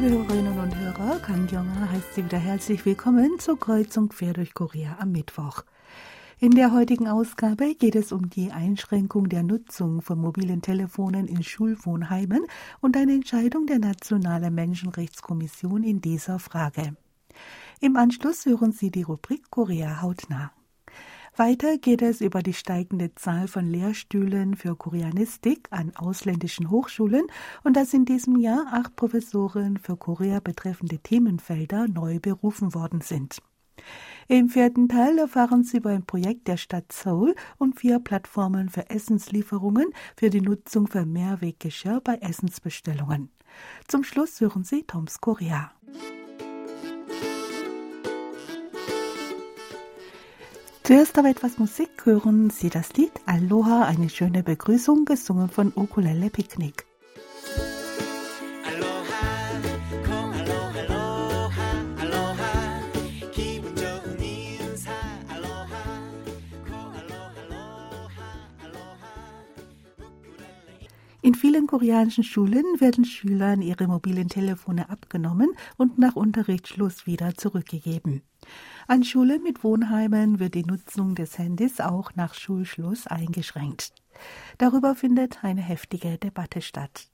Liebe Hörerinnen und Hörer, Kang Kyung-ha heißt Sie wieder herzlich willkommen zur Kreuzung quer durch Korea am Mittwoch. In der heutigen Ausgabe geht es um die Einschränkung der Nutzung von mobilen Telefonen in Schulwohnheimen und eine Entscheidung der Nationalen Menschenrechtskommission in dieser Frage. Im Anschluss hören Sie die Rubrik Korea hautnah. Weiter geht es über die steigende Zahl von Lehrstühlen für Koreanistik an ausländischen Hochschulen und dass in diesem Jahr acht Professoren für Korea betreffende Themenfelder neu berufen worden sind. Im vierten Teil erfahren Sie über ein Projekt der Stadt Seoul und vier Plattformen für Essenslieferungen für die Nutzung von Mehrweggeschirr bei Essensbestellungen. Zum Schluss hören Sie Toms Korea. Zuerst aber etwas Musik hören Sie das Lied Aloha, eine schöne Begrüßung, gesungen von Ukulele Picknick. In vielen koreanischen Schulen werden Schülern ihre mobilen Telefone abgenommen und nach Unterrichtsschluss wieder zurückgegeben. An Schulen mit Wohnheimen wird die Nutzung des Handys auch nach Schulschluss eingeschränkt. Darüber findet eine heftige Debatte statt.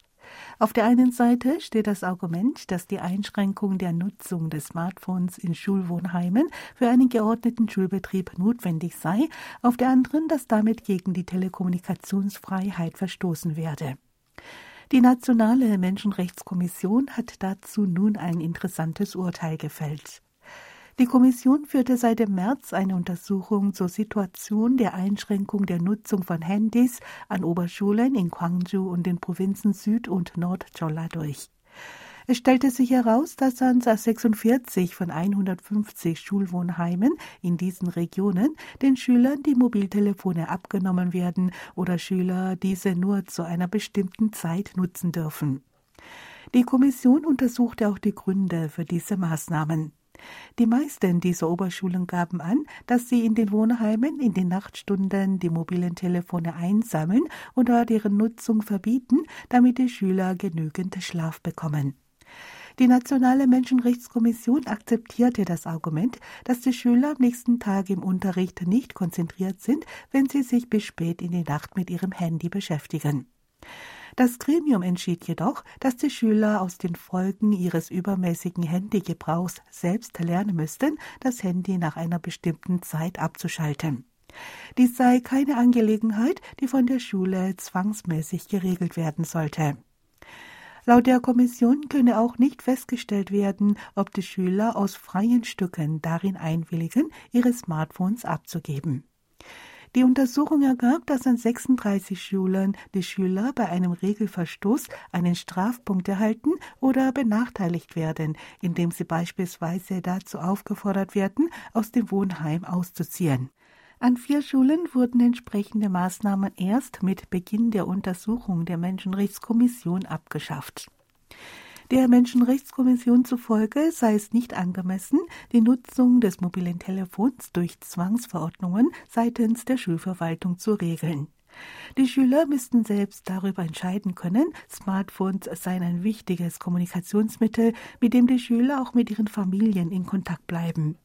Auf der einen Seite steht das Argument, dass die Einschränkung der Nutzung des Smartphones in Schulwohnheimen für einen geordneten Schulbetrieb notwendig sei, auf der anderen, dass damit gegen die Telekommunikationsfreiheit verstoßen werde. Die Nationale Menschenrechtskommission hat dazu nun ein interessantes Urteil gefällt. Die Kommission führte seit dem März eine Untersuchung zur Situation der Einschränkung der Nutzung von Handys an Oberschulen in Gwangju und den Provinzen Süd- und Nord-Cholla durch. Es stellte sich heraus, dass an 46 von 150 Schulwohnheimen in diesen Regionen den Schülern die Mobiltelefone abgenommen werden oder Schüler diese nur zu einer bestimmten Zeit nutzen dürfen. Die Kommission untersuchte auch die Gründe für diese Maßnahmen. Die meisten dieser Oberschulen gaben an, dass sie in den Wohnheimen in den Nachtstunden die mobilen Telefone einsammeln oder deren Nutzung verbieten, damit die Schüler genügend Schlaf bekommen. Die Nationale Menschenrechtskommission akzeptierte das Argument, dass die Schüler am nächsten Tag im Unterricht nicht konzentriert sind, wenn sie sich bis spät in die Nacht mit ihrem Handy beschäftigen. Das Gremium entschied jedoch, dass die Schüler aus den Folgen ihres übermäßigen Handygebrauchs selbst lernen müssten, das Handy nach einer bestimmten Zeit abzuschalten. Dies sei keine Angelegenheit, die von der Schule zwangsmäßig geregelt werden sollte. Laut der Kommission könne auch nicht festgestellt werden, ob die Schüler aus freien Stücken darin einwilligen, ihre Smartphones abzugeben. Die Untersuchung ergab, dass an 36 Schulen die Schüler bei einem Regelverstoß einen Strafpunkt erhalten oder benachteiligt werden, indem sie beispielsweise dazu aufgefordert werden, aus dem Wohnheim auszuziehen. An vier Schulen wurden entsprechende Maßnahmen erst mit Beginn der Untersuchung der Menschenrechtskommission abgeschafft. Der Menschenrechtskommission zufolge sei es nicht angemessen, die Nutzung des mobilen Telefons durch Zwangsverordnungen seitens der Schulverwaltung zu regeln. Die Schüler müssten selbst darüber entscheiden können, Smartphones seien ein wichtiges Kommunikationsmittel, mit dem die Schüler auch mit ihren Familien in Kontakt bleiben.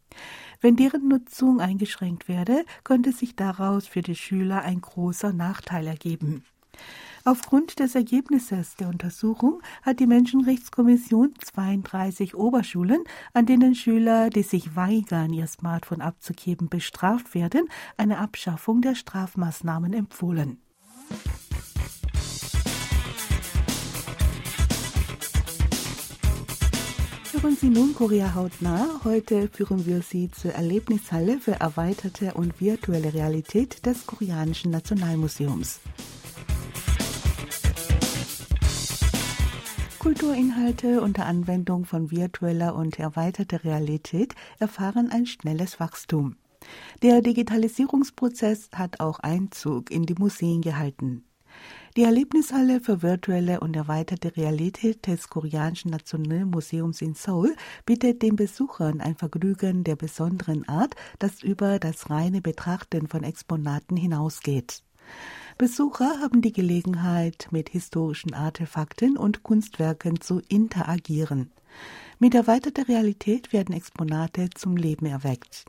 Wenn deren Nutzung eingeschränkt werde, könnte sich daraus für die Schüler ein großer Nachteil ergeben. Aufgrund des Ergebnisses der Untersuchung hat die Menschenrechtskommission 32 Oberschulen, an denen Schüler, die sich weigern, ihr Smartphone abzugeben, bestraft werden, eine Abschaffung der Strafmaßnahmen empfohlen. Hören Sie nun Korea hautnah. Heute führen wir Sie zur Erlebnishalle für erweiterte und virtuelle Realität des Koreanischen Nationalmuseums. Kulturinhalte unter Anwendung von virtueller und erweiterter Realität erfahren ein schnelles Wachstum. Der Digitalisierungsprozess hat auch Einzug in die Museen gehalten. Die Erlebnishalle für virtuelle und erweiterte Realität des Koreanischen Nationalmuseums in Seoul bietet den Besuchern ein Vergnügen der besonderen Art, das über das reine Betrachten von Exponaten hinausgeht. Besucher haben die Gelegenheit, mit historischen Artefakten und Kunstwerken zu interagieren. Mit erweiterter Realität werden Exponate zum Leben erweckt.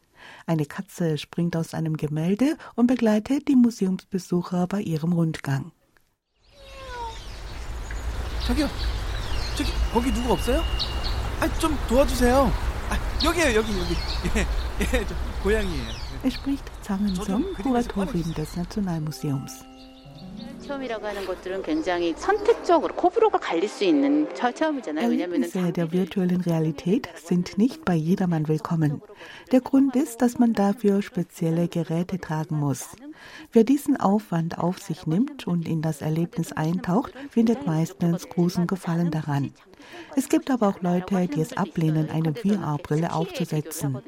Eine Katze springt aus einem Gemälde und begleitet die Museumsbesucher bei ihrem Rundgang. 저기요, 저기 거기 누구 없어요? 아, 좀 도와주세요. 아, 여기에요, 여기 여기. 예, 예, 저 고양이에요. Er spricht Zhang Song, Kuratorin des Nationalmuseums. Erlebnisse der virtuellen Realität sind nicht bei jedermann willkommen. Der Grund ist, dass man dafür spezielle Geräte tragen muss. Wer diesen Aufwand auf sich nimmt und in das Erlebnis eintaucht, findet meistens großen Gefallen daran. Es gibt aber auch Leute, die es ablehnen, eine VR-Brille aufzusetzen.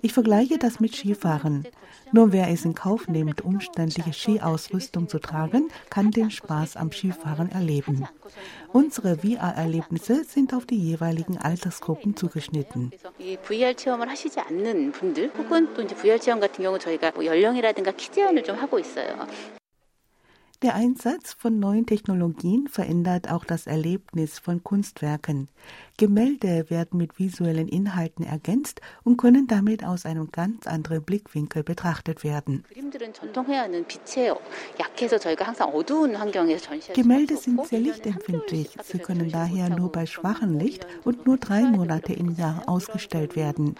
Ich vergleiche das mit Skifahren. Nur wer es in Kauf nimmt, umständliche Skiausrüstung zu tragen, kann den Spaß am Skifahren erleben. Unsere VR-Erlebnisse sind auf die jeweiligen Altersgruppen zugeschnitten. VR 체험을 하시지 않는 분들 혹은 또 이제 VR 체험 같은 경우 저희가 뭐 연령이라든가 키 제한을 좀 하고 있어요. Der Einsatz von neuen Technologien verändert auch das Erlebnis von Kunstwerken. Gemälde werden mit visuellen Inhalten ergänzt und können damit aus einem ganz anderen Blickwinkel betrachtet werden. Gemälde sind sehr lichtempfindlich. Sie können daher nur bei schwachem Licht und nur drei Monate im Jahr ausgestellt werden.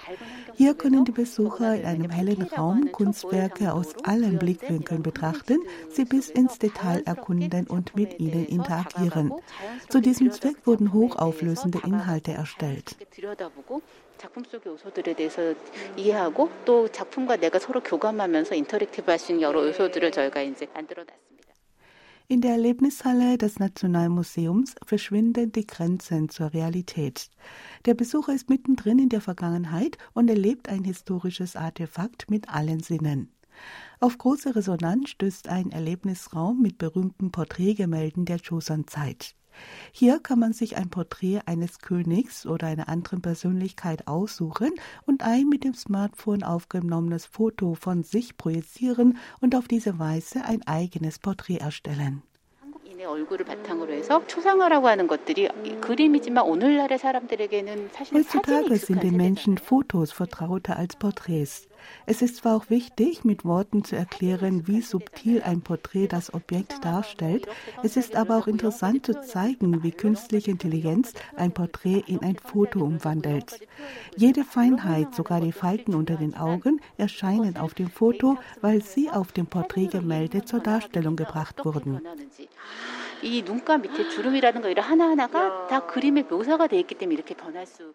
Hier können die Besucher in einem hellen Raum Kunstwerke aus allen Blickwinkeln betrachten, sie bis ins Detail erkunden und mit ihnen interagieren. Zu diesem Zweck wurden hochauflösende Inhalte Inhalte erstellt. In der Erlebnishalle des Nationalmuseums verschwinden die Grenzen zur Realität. Der Besucher ist mittendrin in der Vergangenheit und erlebt ein historisches Artefakt mit allen Sinnen. Auf große Resonanz stößt ein Erlebnisraum mit berühmten Porträtgemälden der Joseon-Zeit. Hier kann man sich ein Porträt eines Königs oder einer anderen Persönlichkeit aussuchen und ein mit dem Smartphone aufgenommenes Foto von sich projizieren und auf diese Weise ein eigenes Porträt erstellen. Heutzutage sind den Menschen Fotos vertrauter als Porträts. Es ist zwar auch wichtig, mit Worten zu erklären, wie subtil ein Porträt das Objekt darstellt, es ist aber auch interessant zu zeigen, wie künstliche Intelligenz ein Porträt in ein Foto umwandelt. Jede Feinheit, sogar die Falten unter den Augen, erscheinen auf dem Foto, weil sie auf dem Porträtgemälde zur Darstellung gebracht wurden. 이 눈가 밑에 주름이라는 거 이런 하나하나가 다 그림의 묘사가 돼 있기 때문에 이렇게 변할 수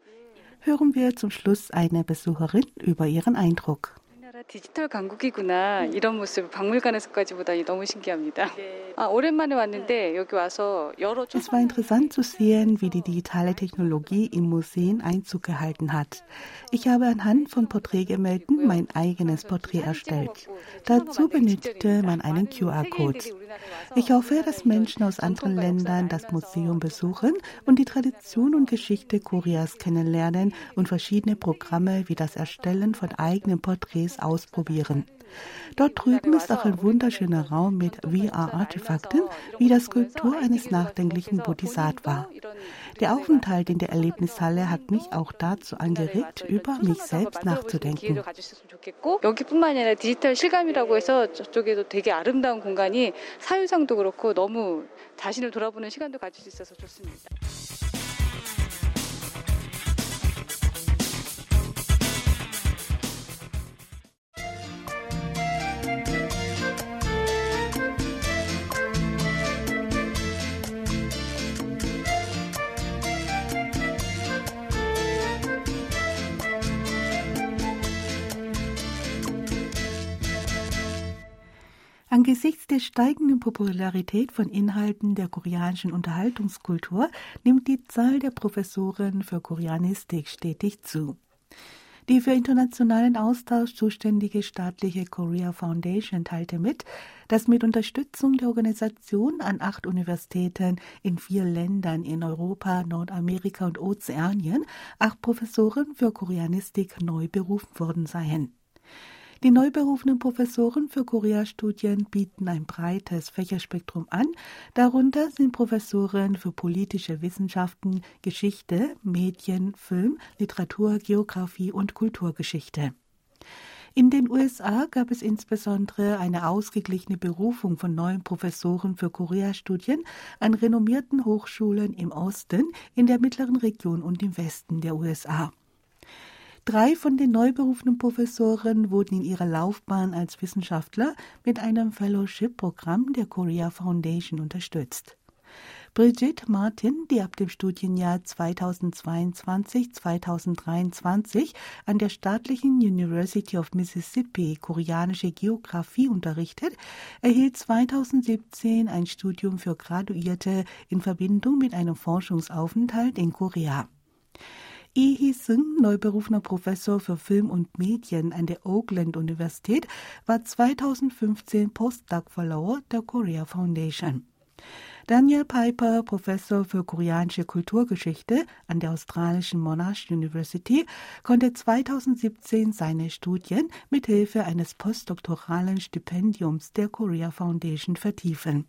Hören wir zum Schluss eine Besucherin über ihren Eindruck. 디지털 강국이구나 이런 모습 박물관에서까지 보다니 너무 신기합니다. 아, 오랜만에 왔는데 여기 와서 여러 Es war interessant zu sehen, wie die digitale Technologie in Museen Einzug gehalten hat. Ich habe anhand von Porträtgemälden mein eigenes Porträt erstellt. Dazu benötigte man einen QR-Code. Ich hoffe, dass Menschen aus anderen Ländern das Museum besuchen und die Tradition und Geschichte Koreas kennenlernen und verschiedene Programme wie das Erstellen von eigenen Porträts ausprobieren. Dort drüben ist auch ein wunderschöner Raum mit VR-Artefakten, wie das Skulptur eines nachdenklichen Bodhisattva. Der Aufenthalt in der Erlebnishalle hat mich auch dazu angeregt, über mich selbst nachzudenken. 여기뿐만 아니라 디지털 실감이라고 해서 저쪽에도 되게 아름다운 공간이 사유상도 그렇고 너무 자신을 돌아보는 시간도 가질 수 있어서 좋습니다. Angesichts der steigenden Popularität von Inhalten der koreanischen Unterhaltungskultur nimmt die Zahl der Professoren für Koreanistik stetig zu. Die für internationalen Austausch zuständige staatliche Korea Foundation teilte mit, dass mit Unterstützung der Organisation an acht Universitäten in vier Ländern in Europa, Nordamerika und Ozeanien acht Professoren für Koreanistik neu berufen worden seien. Die neu berufenen Professoren für Koreastudien bieten ein breites Fächerspektrum an. Darunter sind Professoren für politische Wissenschaften, Geschichte, Medien, Film, Literatur, Geographie und Kulturgeschichte. In den USA gab es insbesondere eine ausgeglichene Berufung von neuen Professoren für Koreastudien an renommierten Hochschulen im Osten, in der mittleren Region und im Westen der USA. Drei von den neu berufenen Professoren wurden in ihrer Laufbahn als Wissenschaftler mit einem Fellowship-Programm der Korea Foundation unterstützt. Brigitte Martin, die ab dem Studienjahr 2022-2023 an der staatlichen University of Mississippi koreanische Geographie unterrichtet, erhielt 2017 ein Studium für Graduierte in Verbindung mit einem Forschungsaufenthalt in Korea. Lee Hee-sung, neuberufener Professor für Film und Medien an der Oakland Universität, war 2015 Postdoc Fellow der Korea Foundation. Daniel Piper, Professor für koreanische Kulturgeschichte an der australischen Monash University, konnte 2017 seine Studien mit Hilfe eines postdoktoralen Stipendiums der Korea Foundation vertiefen.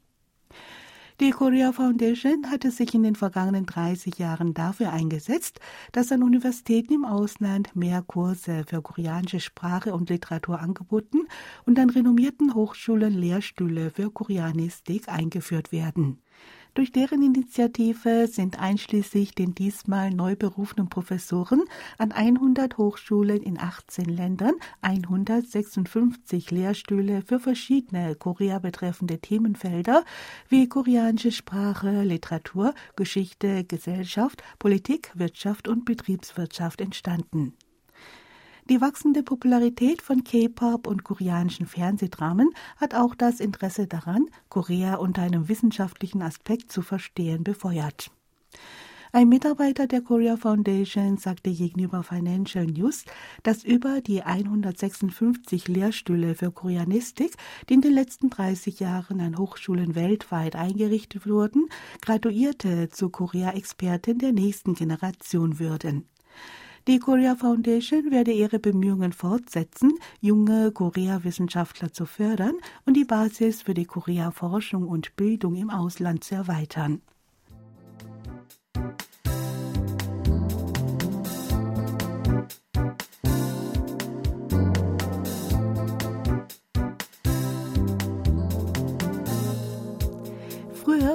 Die Korea Foundation hatte sich in den vergangenen 30 Jahren dafür eingesetzt, dass an Universitäten im Ausland mehr Kurse für koreanische Sprache und Literatur angeboten und an renommierten Hochschulen Lehrstühle für Koreanistik eingeführt werden. Durch deren Initiative sind einschließlich den diesmal neu berufenen Professoren an 100 Hochschulen in 18 Ländern 156 Lehrstühle für verschiedene Korea betreffende Themenfelder wie koreanische Sprache, Literatur, Geschichte, Gesellschaft, Politik, Wirtschaft und Betriebswirtschaft entstanden. Die wachsende Popularität von K-Pop und koreanischen Fernsehdramen hat auch das Interesse daran, Korea unter einem wissenschaftlichen Aspekt zu verstehen, befeuert. Ein Mitarbeiter der Korea Foundation sagte gegenüber Financial News, dass über die 156 Lehrstühle für Koreanistik, die in den letzten 30 Jahren an Hochschulen weltweit eingerichtet wurden, Graduierte zu Korea-Experten der nächsten Generation würden. Die Korea Foundation werde ihre Bemühungen fortsetzen, junge Korea-Wissenschaftler zu fördern und die Basis für die Korea-Forschung und Bildung im Ausland zu erweitern.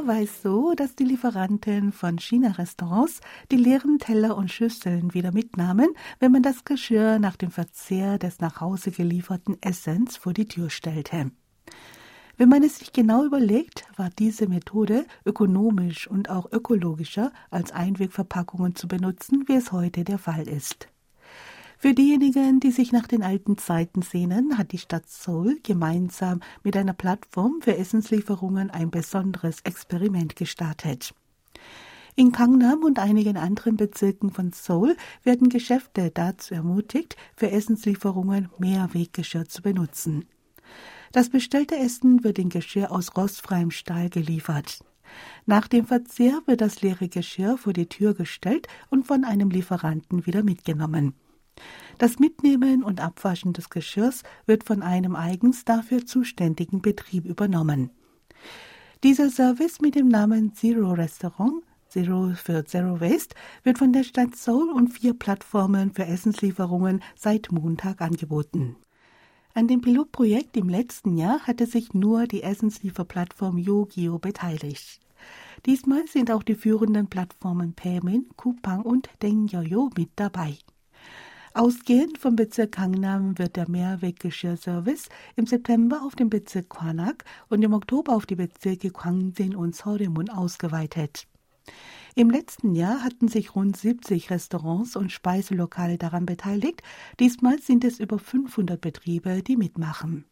War es so, dass die Lieferanten von China-Restaurants die leeren Teller und Schüsseln wieder mitnahmen, wenn man das Geschirr nach dem Verzehr des nach Hause gelieferten Essens vor die Tür stellte. Wenn man es sich genau überlegt, war diese Methode ökonomisch und auch ökologischer als Einwegverpackungen zu benutzen, wie es heute der Fall ist. Für diejenigen, die sich nach den alten Zeiten sehnen, hat die Stadt Seoul gemeinsam mit einer Plattform für Essenslieferungen ein besonderes Experiment gestartet. In Gangnam und einigen anderen Bezirken von Seoul werden Geschäfte dazu ermutigt, für Essenslieferungen Mehrweggeschirr zu benutzen. Das bestellte Essen wird in Geschirr aus rostfreiem Stahl geliefert. Nach dem Verzehr wird das leere Geschirr vor die Tür gestellt und von einem Lieferanten wieder mitgenommen. Das Mitnehmen und Abwaschen des Geschirrs wird von einem eigens dafür zuständigen Betrieb übernommen. Dieser Service mit dem Namen Zero Restaurant Zero für Zero Waste wird von der Stadt Seoul und vier Plattformen für Essenslieferungen seit Montag angeboten. An dem Pilotprojekt im letzten Jahr hatte sich nur die Essenslieferplattform Yogio beteiligt. Diesmal sind auch die führenden Plattformen Paymin, Kupang und Dengyoyo mit dabei. Ausgehend vom Bezirk Gangnam wird der Mehrweggeschirrservice im September auf den Bezirk Kwanak und im Oktober auf die Bezirke Gwangsin und Seoremun ausgeweitet. Im letzten Jahr hatten sich rund 70 Restaurants und Speiselokale daran beteiligt. Diesmal sind es über 500 Betriebe, die mitmachen.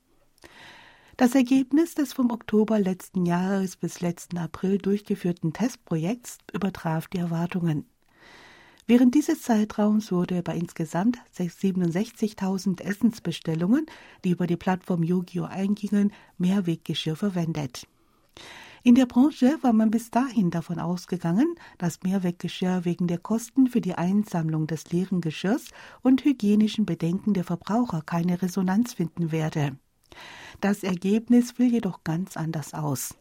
Das Ergebnis des vom Oktober letzten Jahres bis letzten April durchgeführten Testprojekts übertraf die Erwartungen. Während dieses Zeitraums wurde bei insgesamt 67.000 Essensbestellungen, die über die Plattform Yogio eingingen, Mehrweggeschirr verwendet. In der Branche war man bis dahin davon ausgegangen, dass Mehrweggeschirr wegen der Kosten für die Einsammlung des leeren Geschirrs und hygienischen Bedenken der Verbraucher keine Resonanz finden werde. Das Ergebnis fiel jedoch ganz anders aus.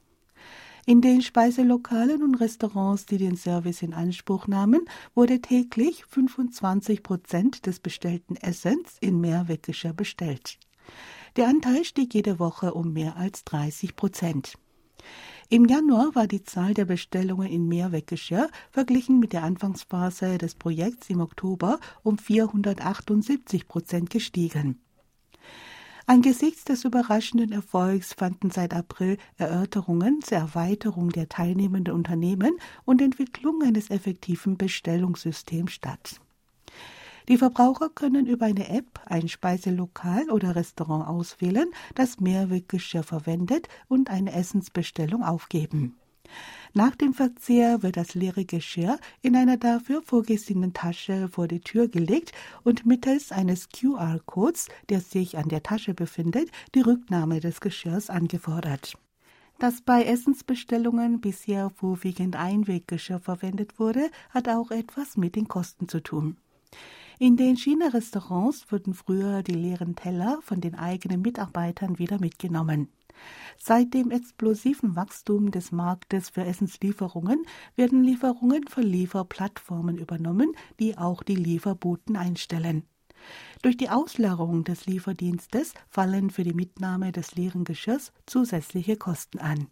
In den Speiselokalen und Restaurants, die den Service in Anspruch nahmen, wurde täglich 25 Prozent des bestellten Essens in Mehrweggeschirr bestellt. Der Anteil stieg jede Woche um mehr als 30 Prozent. Im Januar war die Zahl der Bestellungen in Mehrweggeschirr verglichen mit der Anfangsphase des Projekts im Oktober um 478 Prozent gestiegen. Angesichts des überraschenden Erfolgs fanden seit April Erörterungen zur Erweiterung der teilnehmenden Unternehmen und Entwicklung eines effektiven Bestellungssystems statt. Die Verbraucher können über eine App ein Speiselokal oder Restaurant auswählen, das Mehrweggeschirr verwendet und eine Essensbestellung aufgeben. Nach dem Verzehr wird das leere Geschirr in einer dafür vorgesehenen Tasche vor die Tür gelegt und mittels eines QR-Codes, der sich an der Tasche befindet, die Rücknahme des Geschirrs angefordert. Dass bei Essensbestellungen bisher vorwiegend Einweggeschirr verwendet wurde, hat auch etwas mit den Kosten zu tun. In den China-Restaurants wurden früher die leeren Teller von den eigenen Mitarbeitern wieder mitgenommen. Seit dem explosiven Wachstum des Marktes für Essenslieferungen werden Lieferungen von Lieferplattformen übernommen, die auch die Lieferboten einstellen. Durch die Ausleerung des Lieferdienstes fallen für die Mitnahme des leeren Geschirrs zusätzliche Kosten an.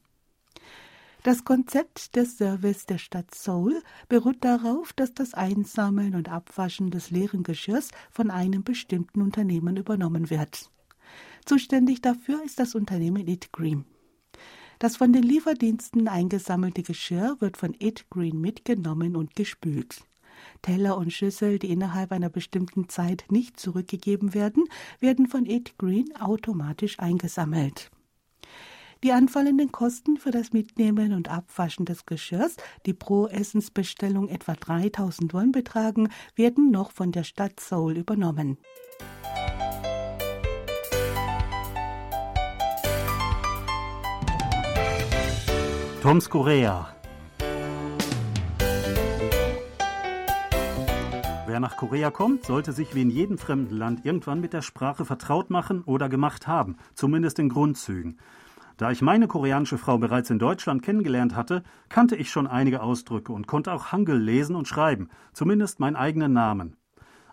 Das Konzept des Service der Stadt Seoul beruht darauf, dass das Einsammeln und Abwaschen des leeren Geschirrs von einem bestimmten Unternehmen übernommen wird. Zuständig dafür ist das Unternehmen It Green. Das von den Lieferdiensten eingesammelte Geschirr wird von It Green mitgenommen und gespült. Teller und Schüssel, die innerhalb einer bestimmten Zeit nicht zurückgegeben werden, werden von It Green automatisch eingesammelt. Die anfallenden Kosten für das Mitnehmen und Abwaschen des Geschirrs, die pro Essensbestellung etwa 3000 Won betragen, werden noch von der Stadt Seoul übernommen. Toms Korea. Wer nach Korea kommt, sollte sich wie in jedem fremden Land irgendwann mit der Sprache vertraut machen oder gemacht haben, zumindest in Grundzügen. Da ich meine koreanische Frau bereits in Deutschland kennengelernt hatte, kannte ich schon einige Ausdrücke und konnte auch Hangul lesen und schreiben, zumindest meinen eigenen Namen.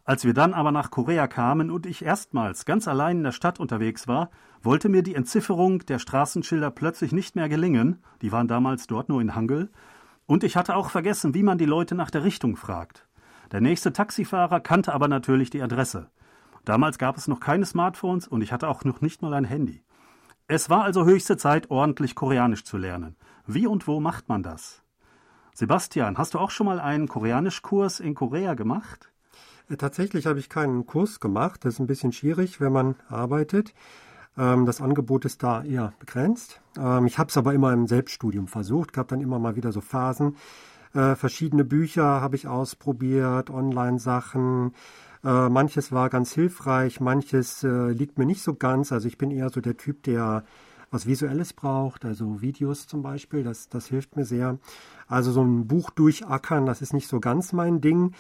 Als wir dann aber nach Korea kamen und ich erstmals ganz allein in der Stadt unterwegs war, wollte mir die Entzifferung der Straßenschilder plötzlich nicht mehr gelingen, die waren damals dort nur in Hangul, und ich hatte auch vergessen, wie man die Leute nach der Richtung fragt. Der nächste Taxifahrer kannte aber natürlich die Adresse. Damals gab es noch keine Smartphones und ich hatte auch noch nicht mal ein Handy. Es war also höchste Zeit, ordentlich Koreanisch zu lernen. Wie und wo macht man das? Sebastian, hast du auch schon mal einen Koreanischkurs in Korea gemacht? Äh, tatsächlich habe ich keinen Kurs gemacht. Das ist ein bisschen schwierig, wenn man arbeitet. Ähm, das Angebot ist da eher begrenzt. Ähm, ich habe es aber immer im Selbststudium versucht, gab dann immer mal wieder so Phasen. Äh, verschiedene Bücher habe ich ausprobiert, Online-Sachen, äh, manches war ganz hilfreich, manches liegt mir nicht so ganz. Also ich bin eher so der Typ, der was Visuelles braucht, also Videos zum Beispiel, das, das hilft mir sehr. Also so ein Buch durchackern, das ist nicht so ganz mein Ding.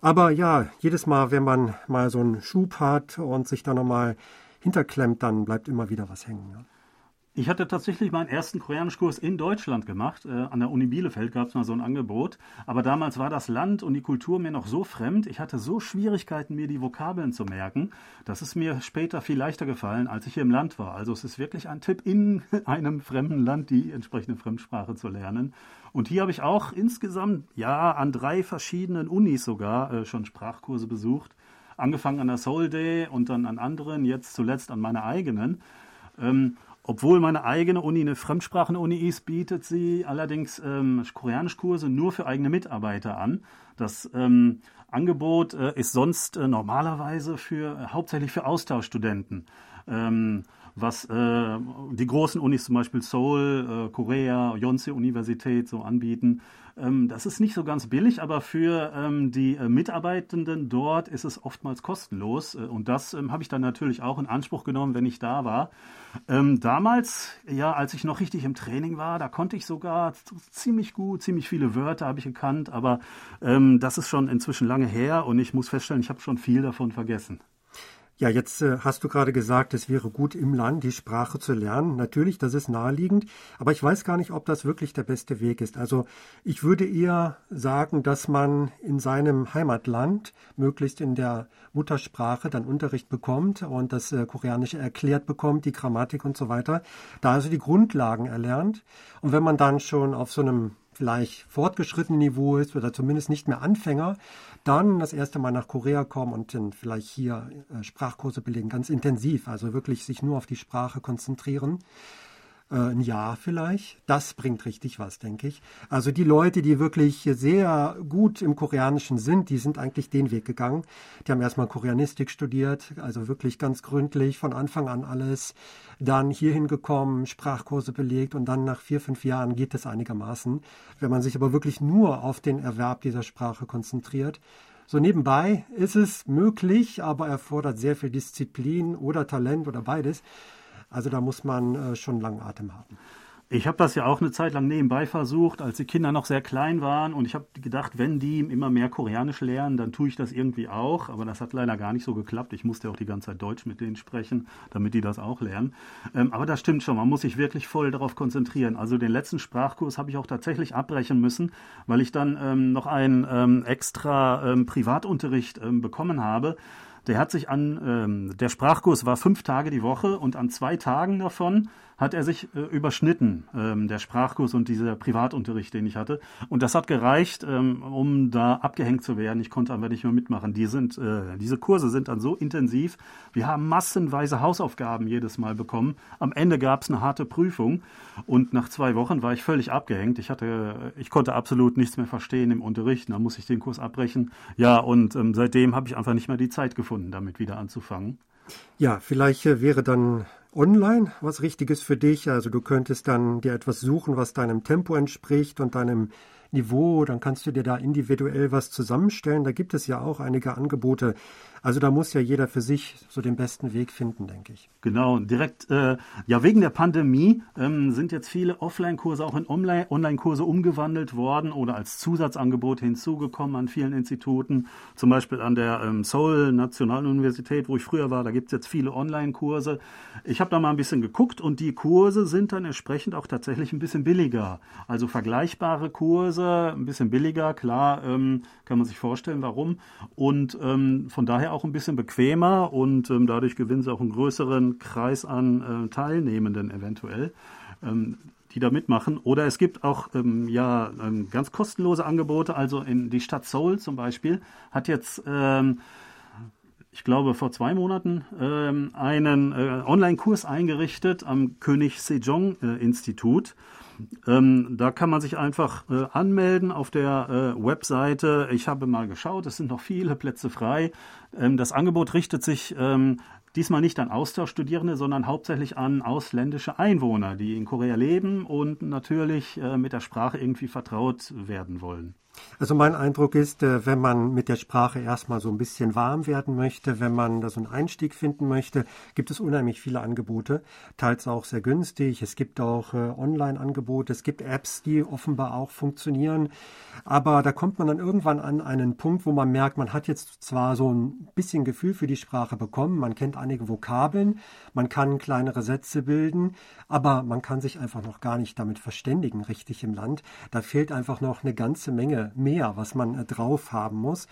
Aber ja, jedes Mal, wenn man mal so einen Schub hat und sich da nochmal hinterklemmt, dann bleibt immer wieder was hängen. Ja. Ich hatte tatsächlich meinen ersten Koreanischkurs in Deutschland gemacht. Äh, an der Uni Bielefeld gab es mal so ein Angebot. Aber damals war das Land und die Kultur mir noch so fremd. Ich hatte so Schwierigkeiten, mir die Vokabeln zu merken. Das ist mir später viel leichter gefallen, als ich hier im Land war. Also es ist wirklich ein Tipp, in einem fremden Land die entsprechende Fremdsprache zu lernen. Und hier habe ich auch insgesamt, ja, an drei verschiedenen Unis sogar äh, schon Sprachkurse besucht. Angefangen an der Soul Day und dann an anderen, jetzt zuletzt an meiner eigenen. Ähm, obwohl meine eigene Uni eine Fremdsprachen-Uni ist, bietet sie allerdings ähm, Koreanischkurse nur für eigene Mitarbeiter an. Das ähm, Angebot äh, ist sonst äh, normalerweise für äh, hauptsächlich für Austauschstudenten. ähm, was äh, die großen Unis zum Beispiel Seoul, äh, Korea, Yonsei Universität so anbieten. Ähm, das ist nicht so ganz billig, aber für ähm, die äh, Mitarbeitenden dort ist es oftmals kostenlos. Äh, und das ähm, habe ich dann natürlich auch in Anspruch genommen, wenn ich da war. Ähm, damals, ja, als ich noch richtig im Training war, da konnte ich sogar ziemlich gut, ziemlich viele Wörter habe ich gekannt, aber ähm, das ist schon inzwischen lange her und ich muss feststellen, ich habe schon viel davon vergessen. Ja, jetzt äh, hast du gerade gesagt, es wäre gut im Land die Sprache zu lernen. Natürlich, das ist naheliegend, aber ich weiß gar nicht, ob das wirklich der beste Weg ist. Also ich würde eher sagen, dass man in seinem Heimatland möglichst in der Muttersprache dann Unterricht bekommt und das äh, Koreanische erklärt bekommt, die Grammatik und so weiter. Da also die Grundlagen erlernt. Und wenn man dann schon auf so einem vielleicht fortgeschrittenen Niveau ist oder zumindest nicht mehr Anfänger, dann das erste Mal nach Korea kommen und dann vielleicht hier äh, Sprachkurse belegen, ganz intensiv, also wirklich sich nur auf die Sprache konzentrieren ein Jahr vielleicht. Das bringt richtig was, denke ich. Also die Leute, die wirklich sehr gut im Koreanischen sind, die sind eigentlich den Weg gegangen. Die haben erstmal Koreanistik studiert, also wirklich ganz gründlich, von Anfang an alles. Dann hierhin gekommen, Sprachkurse belegt und dann nach vier, fünf Jahren geht es einigermaßen. Wenn man sich aber wirklich nur auf den Erwerb dieser Sprache konzentriert, so nebenbei ist es möglich, aber erfordert sehr viel Disziplin oder Talent oder beides. Also da muss man äh, schon langen Atem haben. Ich habe das ja auch eine Zeit lang nebenbei versucht, als die Kinder noch sehr klein waren. Und ich habe gedacht, wenn die immer mehr Koreanisch lernen, dann tue ich das irgendwie auch. Aber das hat leider gar nicht so geklappt. Ich musste auch die ganze Zeit Deutsch mit denen sprechen, damit die das auch lernen. Ähm, aber das stimmt schon, man muss sich wirklich voll darauf konzentrieren. Also den letzten Sprachkurs habe ich auch tatsächlich abbrechen müssen, weil ich dann ähm, noch einen ähm, extra ähm, Privatunterricht ähm, bekommen habe der hat sich an, ähm, der Sprachkurs war fünf Tage die Woche und an zwei Tagen davon hat er sich äh, überschnitten, ähm, der Sprachkurs und dieser Privatunterricht, den ich hatte. Und das hat gereicht, ähm, um da abgehängt zu werden. Ich konnte aber nicht mehr mitmachen. Die sind, äh, diese Kurse sind dann so intensiv. Wir haben massenweise Hausaufgaben jedes Mal bekommen. Am Ende gab es eine harte Prüfung und nach zwei Wochen war ich völlig abgehängt. Ich hatte, ich konnte absolut nichts mehr verstehen im Unterricht. Da muss ich den Kurs abbrechen. Ja, und ähm, seitdem habe ich einfach nicht mehr die Zeit gefunden, damit wieder anzufangen. Ja, vielleicht äh, wäre dann online was Richtiges für dich. Also du könntest dann dir etwas suchen, was deinem Tempo entspricht und deinem Niveau. Dann kannst du dir da individuell was zusammenstellen. Da gibt es ja auch einige Angebote. Also da muss ja jeder für sich so den besten Weg finden, denke ich. Genau, direkt, äh, ja, wegen der Pandemie ähm, sind jetzt viele Offline-Kurse auch in Online-Kurse umgewandelt worden oder als Zusatzangebot hinzugekommen an vielen Instituten. Zum Beispiel an der ähm, Seoul Nationaluniversität, wo ich früher war, da gibt es jetzt viele Online-Kurse. Ich habe da mal ein bisschen geguckt und die Kurse sind dann entsprechend auch tatsächlich ein bisschen billiger. Also vergleichbare Kurse, ein bisschen billiger, klar, ähm, kann man sich vorstellen, warum. Und ähm, von daher auch ein bisschen bequemer und ähm, dadurch gewinnen sie auch einen größeren Kreis an äh, Teilnehmenden eventuell. Ähm, die da mitmachen. Oder es gibt auch ähm, ja ähm, ganz kostenlose Angebote. Also in die Stadt Seoul zum Beispiel hat jetzt ähm, ich glaube, vor zwei Monaten ähm, einen äh, Online-Kurs eingerichtet am König Sejong-Institut. Ähm, da kann man sich einfach äh, anmelden auf der äh, Webseite. Ich habe mal geschaut, es sind noch viele Plätze frei. Ähm, das Angebot richtet sich ähm, diesmal nicht an Austauschstudierende, sondern hauptsächlich an ausländische Einwohner, die in Korea leben und natürlich äh, mit der Sprache irgendwie vertraut werden wollen. Also mein Eindruck ist, äh, wenn man mit der Sprache erstmal so ein bisschen warm werden möchte, wenn man da so einen Einstieg finden möchte, gibt es unheimlich viele Angebote, teils auch sehr günstig. Es gibt auch äh, Online-Angebote, es gibt Apps, die offenbar auch funktionieren. Aber da kommt man dann irgendwann an einen Punkt, wo man merkt, man hat jetzt zwar so ein bisschen Gefühl für die Sprache bekommen, man kennt einige Vokabeln, man kann kleinere Sätze bilden, aber man kann sich einfach noch gar nicht damit verständigen, richtig im Land. Da fehlt einfach noch eine ganze Menge mehr, was man äh, drauf haben muss.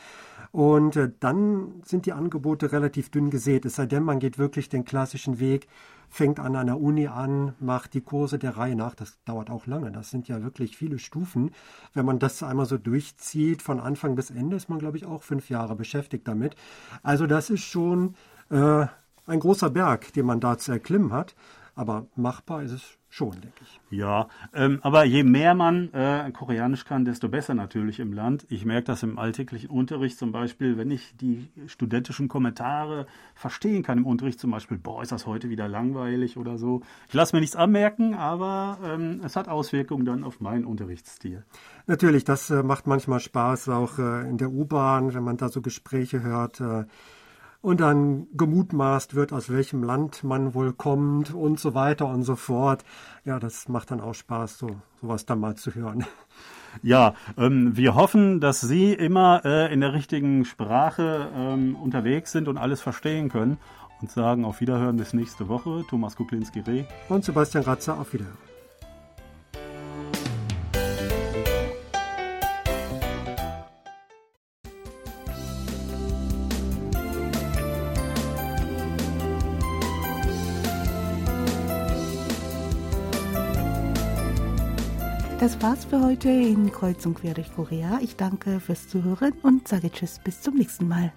Und äh, dann sind die Angebote relativ dünn gesät, es sei denn, man geht wirklich den klassischen Weg, fängt an einer Uni an, macht die Kurse der Reihe nach. Das dauert auch lange. Das sind ja wirklich viele Stufen. Wenn man das einmal so durchzieht, von Anfang bis Ende, ist man, glaube ich, auch fünf Jahre beschäftigt damit. Also das ist schon äh, ein großer Berg, den man da zu erklimmen hat. Aber machbar ist es schon, denke ich. Ja, ähm, aber je mehr man äh, Koreanisch kann, desto besser natürlich im Land. Ich merke das im alltäglichen Unterricht zum Beispiel, wenn ich die studentischen Kommentare verstehen kann im Unterricht, zum Beispiel, boah, ist das heute wieder langweilig oder so. Ich lasse mir nichts anmerken, aber ähm, es hat Auswirkungen dann auf meinen Unterrichtsstil. Natürlich, das äh, macht manchmal Spaß, auch äh, in der U-Bahn, wenn man da so Gespräche hört. Äh, und dann gemutmaßt wird, aus welchem Land man wohl kommt und so weiter und so fort. Ja, das macht dann auch Spaß, so sowas dann mal zu hören. Ja, ähm, wir hoffen, dass Sie immer äh, in der richtigen Sprache ähm, unterwegs sind und alles verstehen können und sagen auf Wiederhören bis nächste Woche. Thomas Kuklinski-Reh und Sebastian Ratzer auf Wiederhören. Das war's für heute in Kreuz und Quer durch Korea. Ich danke fürs Zuhören und sage Tschüss bis zum nächsten Mal.